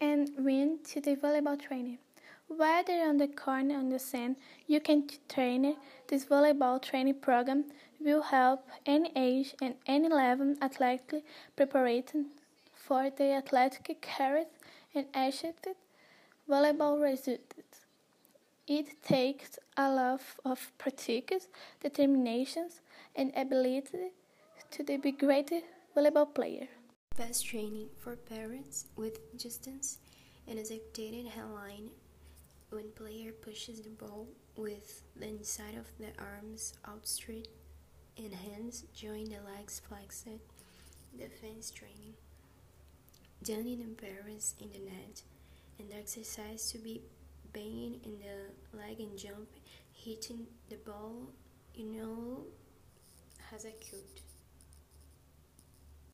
and win to the volleyball training. Whether on the court or on the sand, you can train. This volleyball training program will help any age and any level athletic preparation for the athletic career and achieve volleyball results. It takes a lot of practice, determination, and ability to be a great volleyball player. Best training for parents with distance and executed headline when player pushes the ball with the inside of the arms outstretched and hands join the legs flexed. Defense training. Done in parents in the net and the exercise to be banging in the leg and jump, hitting the ball, you know, has a cute.